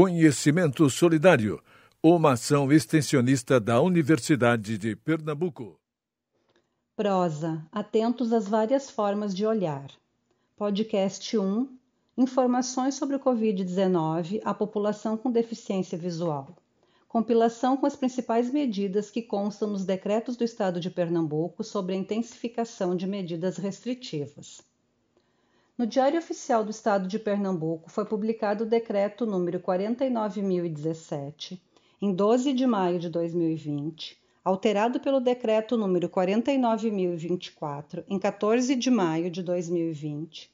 Conhecimento Solidário, uma ação extensionista da Universidade de Pernambuco. Prosa, atentos às várias formas de olhar. Podcast 1 Informações sobre o Covid-19 à população com deficiência visual. Compilação com as principais medidas que constam nos decretos do Estado de Pernambuco sobre a intensificação de medidas restritivas. No Diário Oficial do Estado de Pernambuco foi publicado o decreto número 49017, em 12 de maio de 2020, alterado pelo decreto número 49024, em 14 de maio de 2020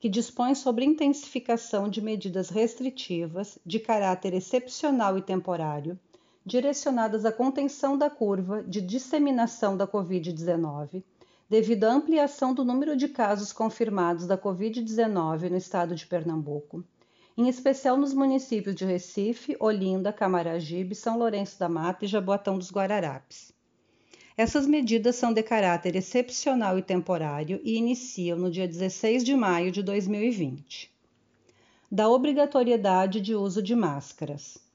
que dispõe sobre intensificação de medidas restritivas de caráter excepcional e temporário, direcionadas à contenção da curva de disseminação da Covid-19, devido à ampliação do número de casos confirmados da Covid-19 no estado de Pernambuco, em especial nos municípios de Recife, Olinda, Camaragibe, São Lourenço da Mata e Jaboatão dos Guararapes. Essas medidas são de caráter excepcional e temporário e iniciam no dia 16 de maio de 2020. Da obrigatoriedade de uso de máscaras.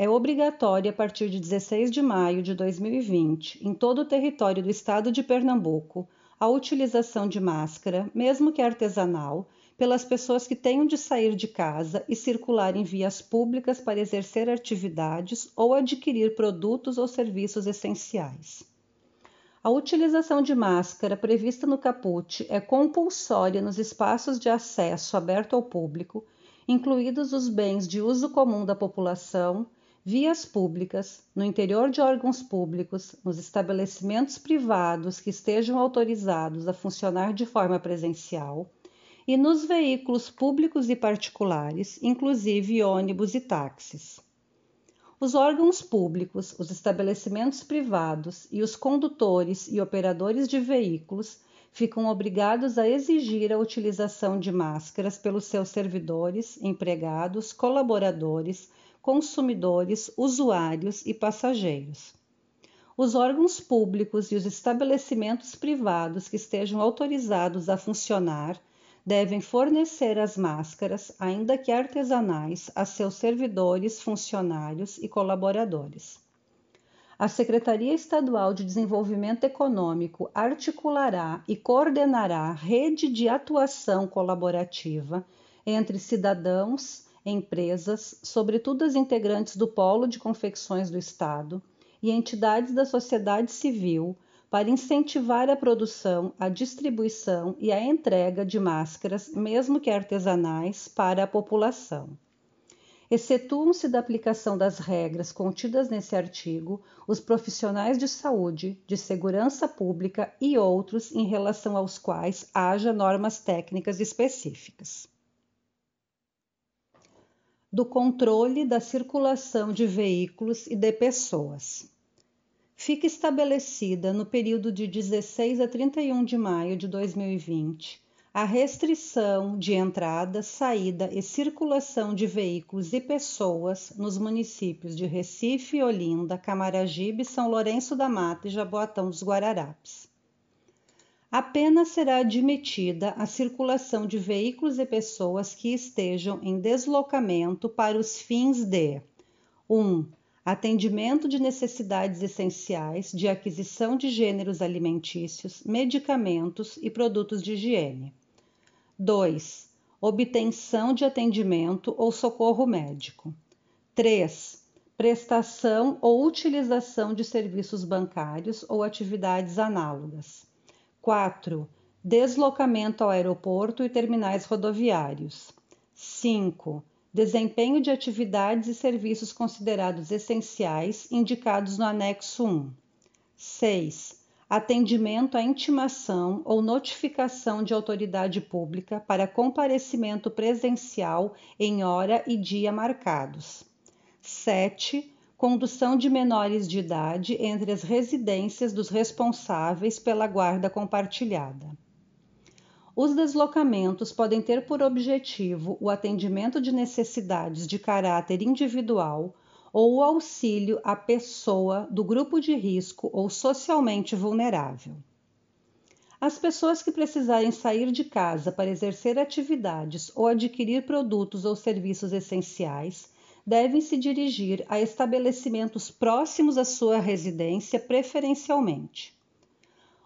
É obrigatória a partir de 16 de maio de 2020, em todo o território do estado de Pernambuco, a utilização de máscara, mesmo que artesanal, pelas pessoas que tenham de sair de casa e circular em vias públicas para exercer atividades ou adquirir produtos ou serviços essenciais. A utilização de máscara prevista no caput é compulsória nos espaços de acesso aberto ao público, incluídos os bens de uso comum da população, vias públicas, no interior de órgãos públicos, nos estabelecimentos privados que estejam autorizados a funcionar de forma presencial e nos veículos públicos e particulares, inclusive ônibus e táxis. Os órgãos públicos, os estabelecimentos privados e os condutores e operadores de veículos ficam obrigados a exigir a utilização de máscaras pelos seus servidores, empregados, colaboradores, consumidores, usuários e passageiros. Os órgãos públicos e os estabelecimentos privados que estejam autorizados a funcionar devem fornecer as máscaras, ainda que artesanais, a seus servidores, funcionários e colaboradores. A Secretaria Estadual de Desenvolvimento Econômico articulará e coordenará rede de atuação colaborativa entre cidadãos, empresas, sobretudo as integrantes do Polo de Confecções do Estado, e entidades da sociedade civil para incentivar a produção, a distribuição e a entrega de máscaras, mesmo que artesanais, para a população. Excetuam-se da aplicação das regras contidas nesse artigo os profissionais de saúde, de segurança pública e outros em relação aos quais haja normas técnicas específicas. Do controle da circulação de veículos e de pessoas fica estabelecida no período de 16 a 31 de maio de 2020 a restrição de entrada, saída e circulação de veículos e pessoas nos municípios de Recife, Olinda, Camaragibe, São Lourenço da Mata e Jaboatão dos Guararapes. Apenas será admitida a circulação de veículos e pessoas que estejam em deslocamento para os fins de 1. Um, atendimento de necessidades essenciais de aquisição de gêneros alimentícios, medicamentos e produtos de higiene. 2. Obtenção de atendimento ou socorro médico. 3. Prestação ou utilização de serviços bancários ou atividades análogas. 4. Deslocamento ao aeroporto e terminais rodoviários. 5 desempenho de atividades e serviços considerados essenciais indicados no anexo 1. 6. Atendimento à intimação ou notificação de autoridade pública para comparecimento presencial em hora e dia marcados. 7. Condução de menores de idade entre as residências dos responsáveis pela guarda compartilhada. Os deslocamentos podem ter por objetivo o atendimento de necessidades de caráter individual ou o auxílio à pessoa do grupo de risco ou socialmente vulnerável. As pessoas que precisarem sair de casa para exercer atividades ou adquirir produtos ou serviços essenciais devem se dirigir a estabelecimentos próximos à sua residência, preferencialmente.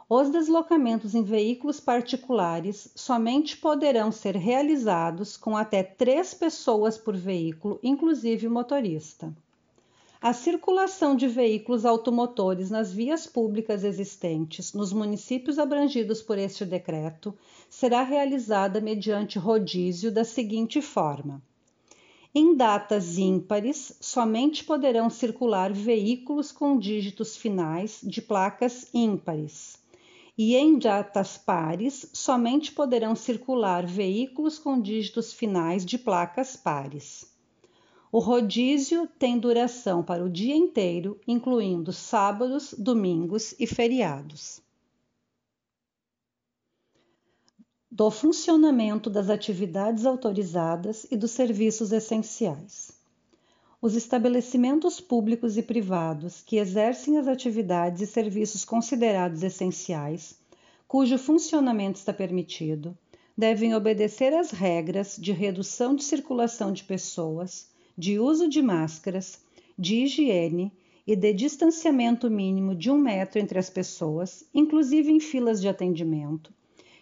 Os deslocamentos em veículos particulares somente poderão ser realizados com até três pessoas por veículo, inclusive o motorista. A circulação de veículos automotores nas vias públicas existentes nos municípios abrangidos por este decreto será realizada mediante rodízio da seguinte forma: em datas ímpares, somente poderão circular veículos com dígitos finais de placas ímpares. E em datas pares, somente poderão circular veículos com dígitos finais de placas pares. O rodízio tem duração para o dia inteiro, incluindo sábados, domingos e feriados. Do funcionamento das atividades autorizadas e dos serviços essenciais. Os estabelecimentos públicos e privados que exercem as atividades e serviços considerados essenciais, cujo funcionamento está permitido, devem obedecer às regras de redução de circulação de pessoas de uso de máscaras, de higiene e de distanciamento mínimo de um metro entre as pessoas, inclusive em filas de atendimento,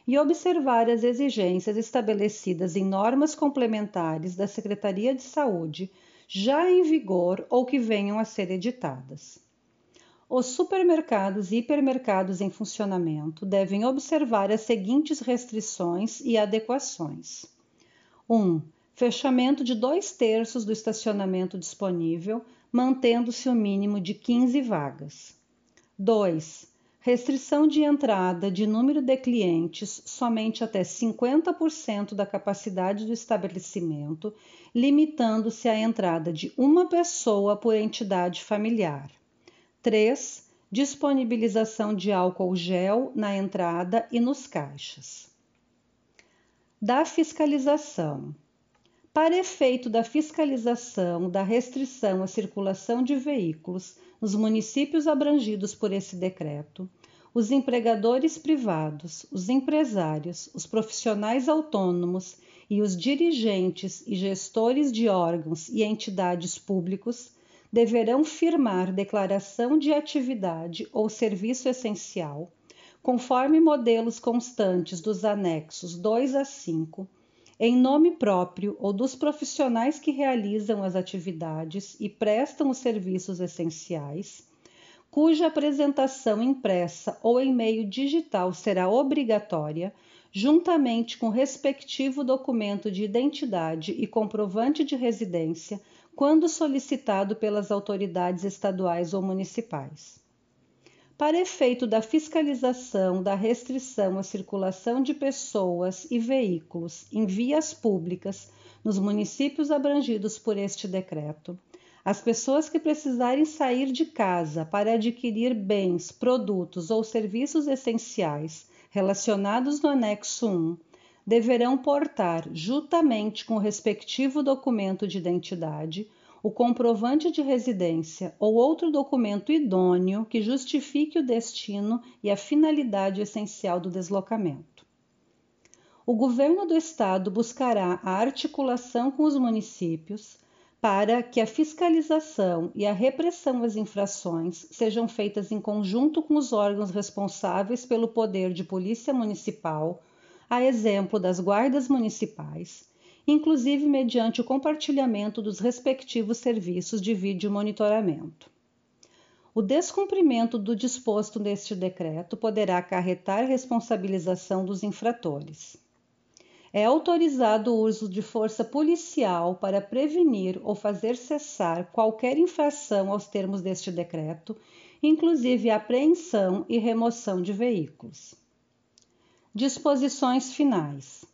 e observar as exigências estabelecidas em normas complementares da Secretaria de Saúde já em vigor ou que venham a ser editadas. Os supermercados e hipermercados em funcionamento devem observar as seguintes restrições e adequações: 1. Um, fechamento de dois terços do estacionamento disponível, mantendo-se o mínimo de 15 vagas. 2. Restrição de entrada de número de clientes somente até 50% da capacidade do estabelecimento, limitando-se à entrada de uma pessoa por entidade familiar. 3. Disponibilização de álcool gel na entrada e nos caixas. Da fiscalização. Para efeito da fiscalização da restrição à circulação de veículos nos municípios abrangidos por esse decreto, os empregadores privados, os empresários, os profissionais autônomos e os dirigentes e gestores de órgãos e entidades públicos deverão firmar declaração de atividade ou serviço essencial, conforme modelos constantes dos anexos 2 a 5 em nome próprio ou dos profissionais que realizam as atividades e prestam os serviços essenciais, cuja apresentação impressa ou em meio digital será obrigatória, juntamente com respectivo documento de identidade e comprovante de residência, quando solicitado pelas autoridades estaduais ou municipais para efeito da fiscalização da restrição à circulação de pessoas e veículos em vias públicas nos municípios abrangidos por este decreto. As pessoas que precisarem sair de casa para adquirir bens, produtos ou serviços essenciais relacionados no anexo 1 deverão portar, juntamente com o respectivo documento de identidade, o comprovante de residência ou outro documento idôneo que justifique o destino e a finalidade essencial do deslocamento. O governo do estado buscará a articulação com os municípios para que a fiscalização e a repressão às infrações sejam feitas em conjunto com os órgãos responsáveis pelo poder de polícia municipal, a exemplo das guardas municipais, inclusive mediante o compartilhamento dos respectivos serviços de vídeo monitoramento. O descumprimento do disposto neste decreto poderá acarretar responsabilização dos infratores. É autorizado o uso de força policial para prevenir ou fazer cessar qualquer infração aos termos deste decreto, inclusive apreensão e remoção de veículos. Disposições finais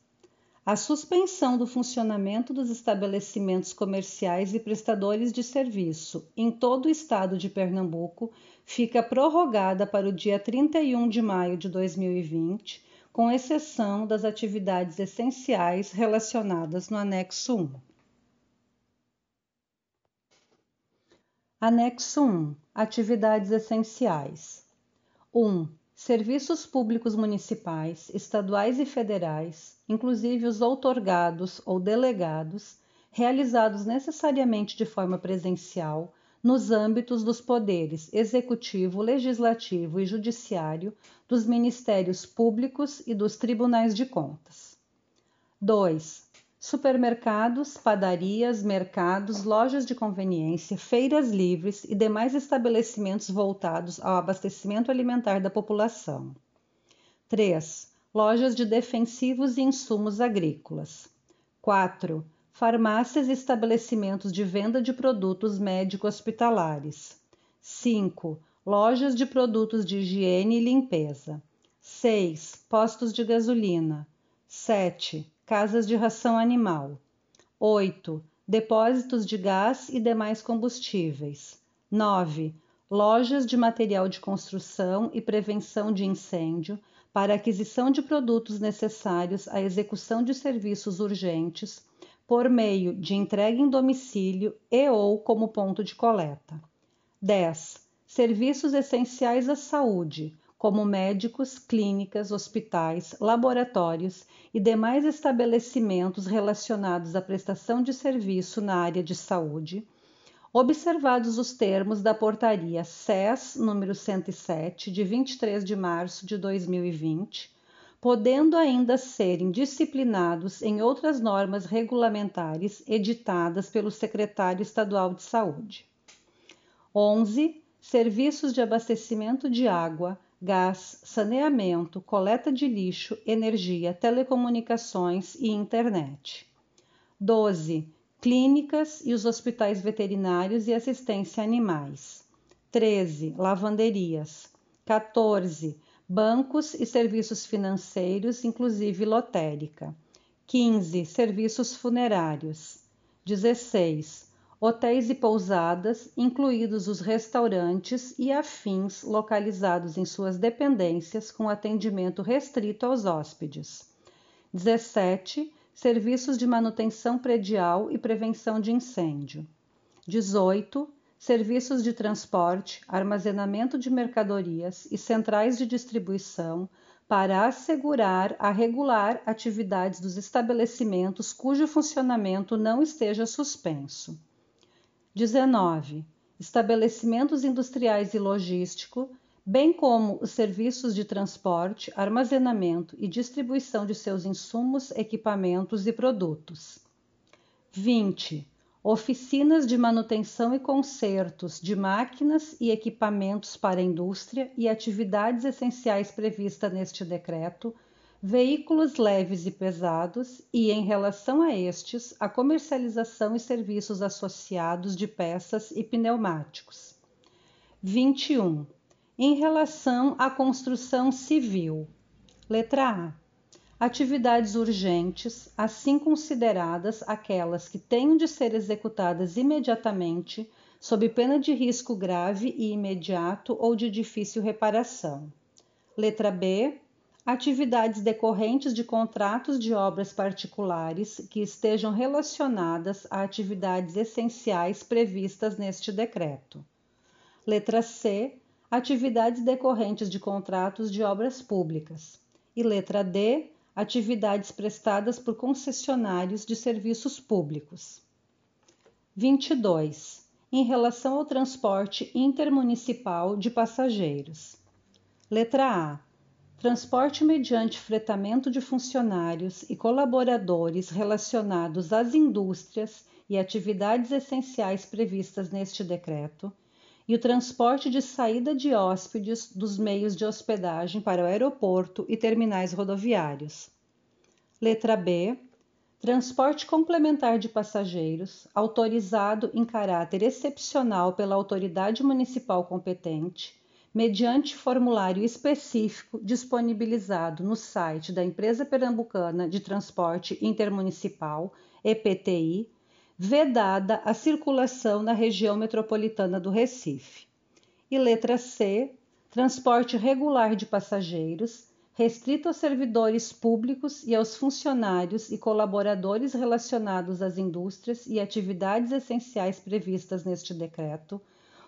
a suspensão do funcionamento dos estabelecimentos comerciais e prestadores de serviço em todo o estado de Pernambuco fica prorrogada para o dia 31 de maio de 2020, com exceção das atividades essenciais relacionadas no anexo 1. Anexo 1 Atividades essenciais 1. Serviços públicos municipais, estaduais e federais inclusive os outorgados ou delegados, realizados necessariamente de forma presencial nos âmbitos dos poderes executivo, legislativo e judiciário, dos ministérios públicos e dos tribunais de contas. 2. Supermercados, padarias, mercados, lojas de conveniência, feiras livres e demais estabelecimentos voltados ao abastecimento alimentar da população. 3. Lojas de defensivos e insumos agrícolas. 4 farmácias e estabelecimentos de venda de produtos médico-hospitalares. 5. Lojas de produtos de higiene e limpeza. 6. Postos de gasolina. 7. Casas de ração animal. 8. Depósitos de gás e demais combustíveis. 9. Lojas de material de construção e prevenção de incêndio para aquisição de produtos necessários à execução de serviços urgentes por meio de entrega em domicílio e ou como ponto de coleta. 10. Serviços essenciais à saúde, como médicos, clínicas, hospitais, laboratórios e demais estabelecimentos relacionados à prestação de serviço na área de saúde, observados os termos da Portaria SES número 107, de 23 de março de 2020, podendo ainda serem disciplinados em outras normas regulamentares editadas pelo Secretário Estadual de Saúde. 11. Serviços de abastecimento de água, gás, saneamento, coleta de lixo, energia, telecomunicações e internet. 12. Clínicas e os hospitais veterinários e assistência a animais. 13. Lavanderias. 14 bancos e serviços financeiros, inclusive lotérica. 15. Serviços funerários. 16. Hotéis e pousadas, incluídos os restaurantes e afins localizados em suas dependências com atendimento restrito aos hóspedes. 17. Serviços de manutenção predial e prevenção de incêndio. 18 serviços de transporte, armazenamento de mercadorias e centrais de distribuição para assegurar a regular atividades dos estabelecimentos cujo funcionamento não esteja suspenso. 19. Estabelecimentos industriais e logístico, bem como os serviços de transporte, armazenamento e distribuição de seus insumos, equipamentos e produtos. 20 oficinas de manutenção e consertos de máquinas e equipamentos para a indústria e atividades essenciais previstas neste decreto, veículos leves e pesados e, em relação a estes, a comercialização e serviços associados de peças e pneumáticos. 21. Em relação à construção civil. Letra A atividades urgentes, assim consideradas aquelas que tenham de ser executadas imediatamente, sob pena de risco grave e imediato ou de difícil reparação. Letra B. Atividades decorrentes de contratos de obras particulares que estejam relacionadas a atividades essenciais previstas neste decreto. Letra C. Atividades decorrentes de contratos de obras públicas. E letra D atividades prestadas por concessionários de serviços públicos. 22. Em relação ao transporte intermunicipal de passageiros. Letra A. Transporte mediante fretamento de funcionários e colaboradores relacionados às indústrias e atividades essenciais previstas neste decreto e o transporte de saída de hóspedes dos meios de hospedagem para o aeroporto e terminais rodoviários. Letra B. Transporte complementar de passageiros, autorizado em caráter excepcional pela autoridade municipal competente, mediante formulário específico disponibilizado no site da Empresa Pernambucana de Transporte Intermunicipal, EPTI, vedada a circulação na região metropolitana do Recife. E letra C, transporte regular de passageiros, restrito aos servidores públicos e aos funcionários e colaboradores relacionados às indústrias e atividades essenciais previstas neste decreto,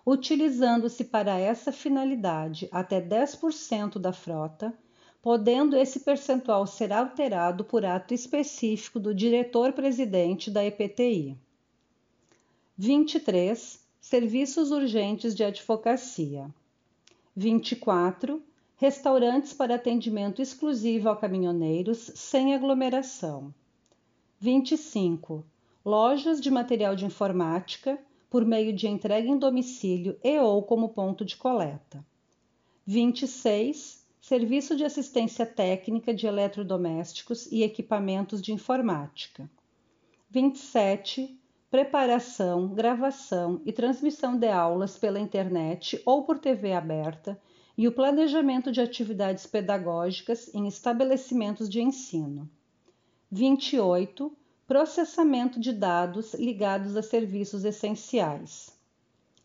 utilizando-se para essa finalidade até 10% da frota, podendo esse percentual ser alterado por ato específico do diretor-presidente da EPTI. 23. Serviços urgentes de advocacia. 24. Restaurantes para atendimento exclusivo a caminhoneiros sem aglomeração. 25. Lojas de material de informática por meio de entrega em domicílio e ou como ponto de coleta. 26. Serviço de assistência técnica de eletrodomésticos e equipamentos de informática. 27. Preparação, gravação e transmissão de aulas pela internet ou por TV aberta e o planejamento de atividades pedagógicas em estabelecimentos de ensino. 28. Processamento de dados ligados a serviços essenciais.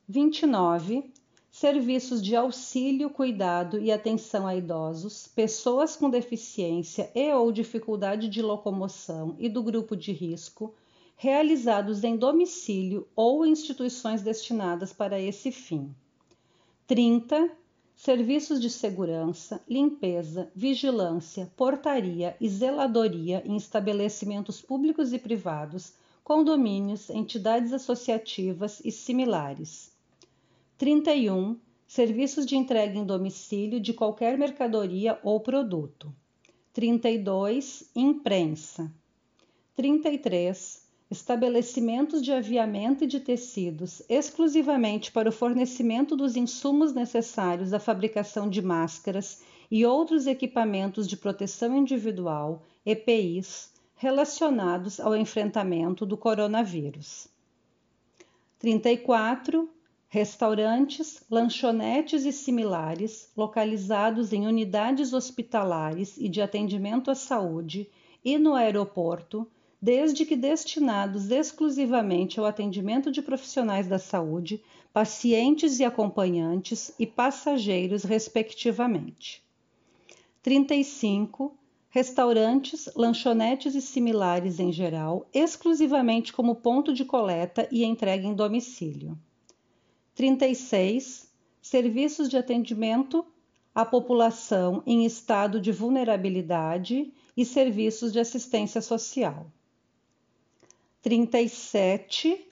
29. Serviços de auxílio, cuidado e atenção a idosos, pessoas com deficiência e ou dificuldade de locomoção e do grupo de risco, realizados em domicílio ou instituições destinadas para esse fim. 30 serviços de segurança, limpeza, vigilância, portaria e zeladoria em estabelecimentos públicos e privados, condomínios, entidades associativas e similares. 31. Serviços de entrega em domicílio de qualquer mercadoria ou produto. 32. Imprensa. 33 estabelecimentos de aviamento e de tecidos exclusivamente para o fornecimento dos insumos necessários à fabricação de máscaras e outros equipamentos de proteção individual, EPIs, relacionados ao enfrentamento do coronavírus. 34. Restaurantes, lanchonetes e similares, localizados em unidades hospitalares e de atendimento à saúde e no aeroporto, desde que destinados exclusivamente ao atendimento de profissionais da saúde, pacientes e acompanhantes e passageiros, respectivamente. 35. Restaurantes, lanchonetes e similares em geral, exclusivamente como ponto de coleta e entrega em domicílio. 36. Serviços de atendimento à população em estado de vulnerabilidade e serviços de assistência social. 37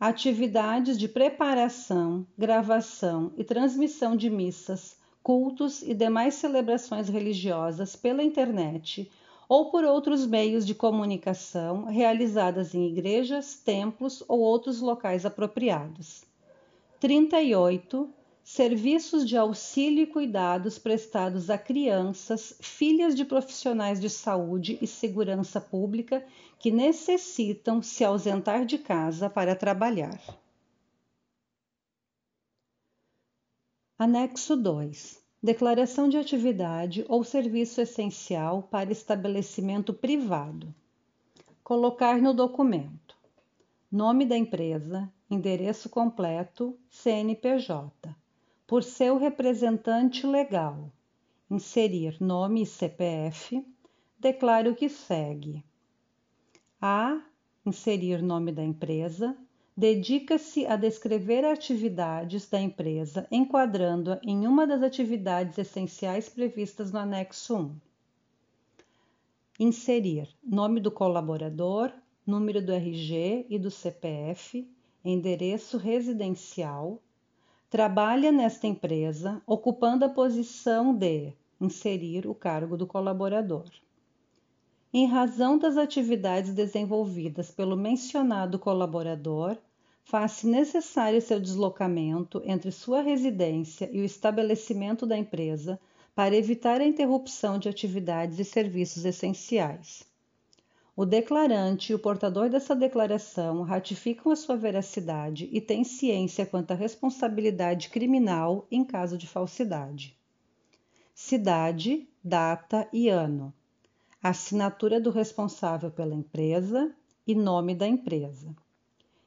atividades de preparação, gravação e transmissão de missas, cultos e demais celebrações religiosas pela internet ou por outros meios de comunicação realizadas em igrejas, templos ou outros locais apropriados. 38 serviços de auxílio e cuidados prestados a crianças, filhas de profissionais de saúde e segurança pública que necessitam se ausentar de casa para trabalhar. Anexo 2. Declaração de atividade ou serviço essencial para estabelecimento privado. Colocar no documento: nome da empresa, endereço completo, CNPJ por seu representante legal, inserir nome e CPF, declare o que segue. A. Inserir nome da empresa. Dedica-se a descrever atividades da empresa, enquadrando-a em uma das atividades essenciais previstas no anexo 1. Inserir nome do colaborador, número do RG e do CPF, endereço residencial, trabalha nesta empresa ocupando a posição de inserir o cargo do colaborador. Em razão das atividades desenvolvidas pelo mencionado colaborador, faz-se necessário seu deslocamento entre sua residência e o estabelecimento da empresa para evitar a interrupção de atividades e serviços essenciais. O declarante e o portador dessa declaração ratificam a sua veracidade e têm ciência quanto à responsabilidade criminal em caso de falsidade. Cidade, data e ano. Assinatura do responsável pela empresa e nome da empresa.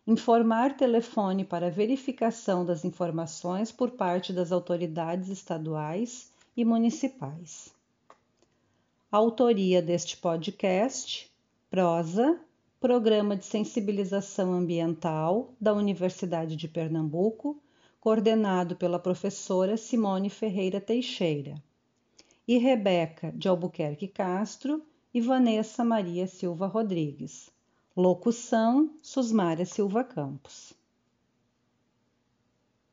Informar telefone para verificação das informações por parte das autoridades estaduais e municipais. Autoria deste podcast Prosa, Programa de Sensibilização Ambiental da Universidade de Pernambuco, coordenado pela professora Simone Ferreira Teixeira. e Rebeca de Albuquerque Castro e Vanessa Maria Silva Rodrigues. Locução: Susmária Silva Campos.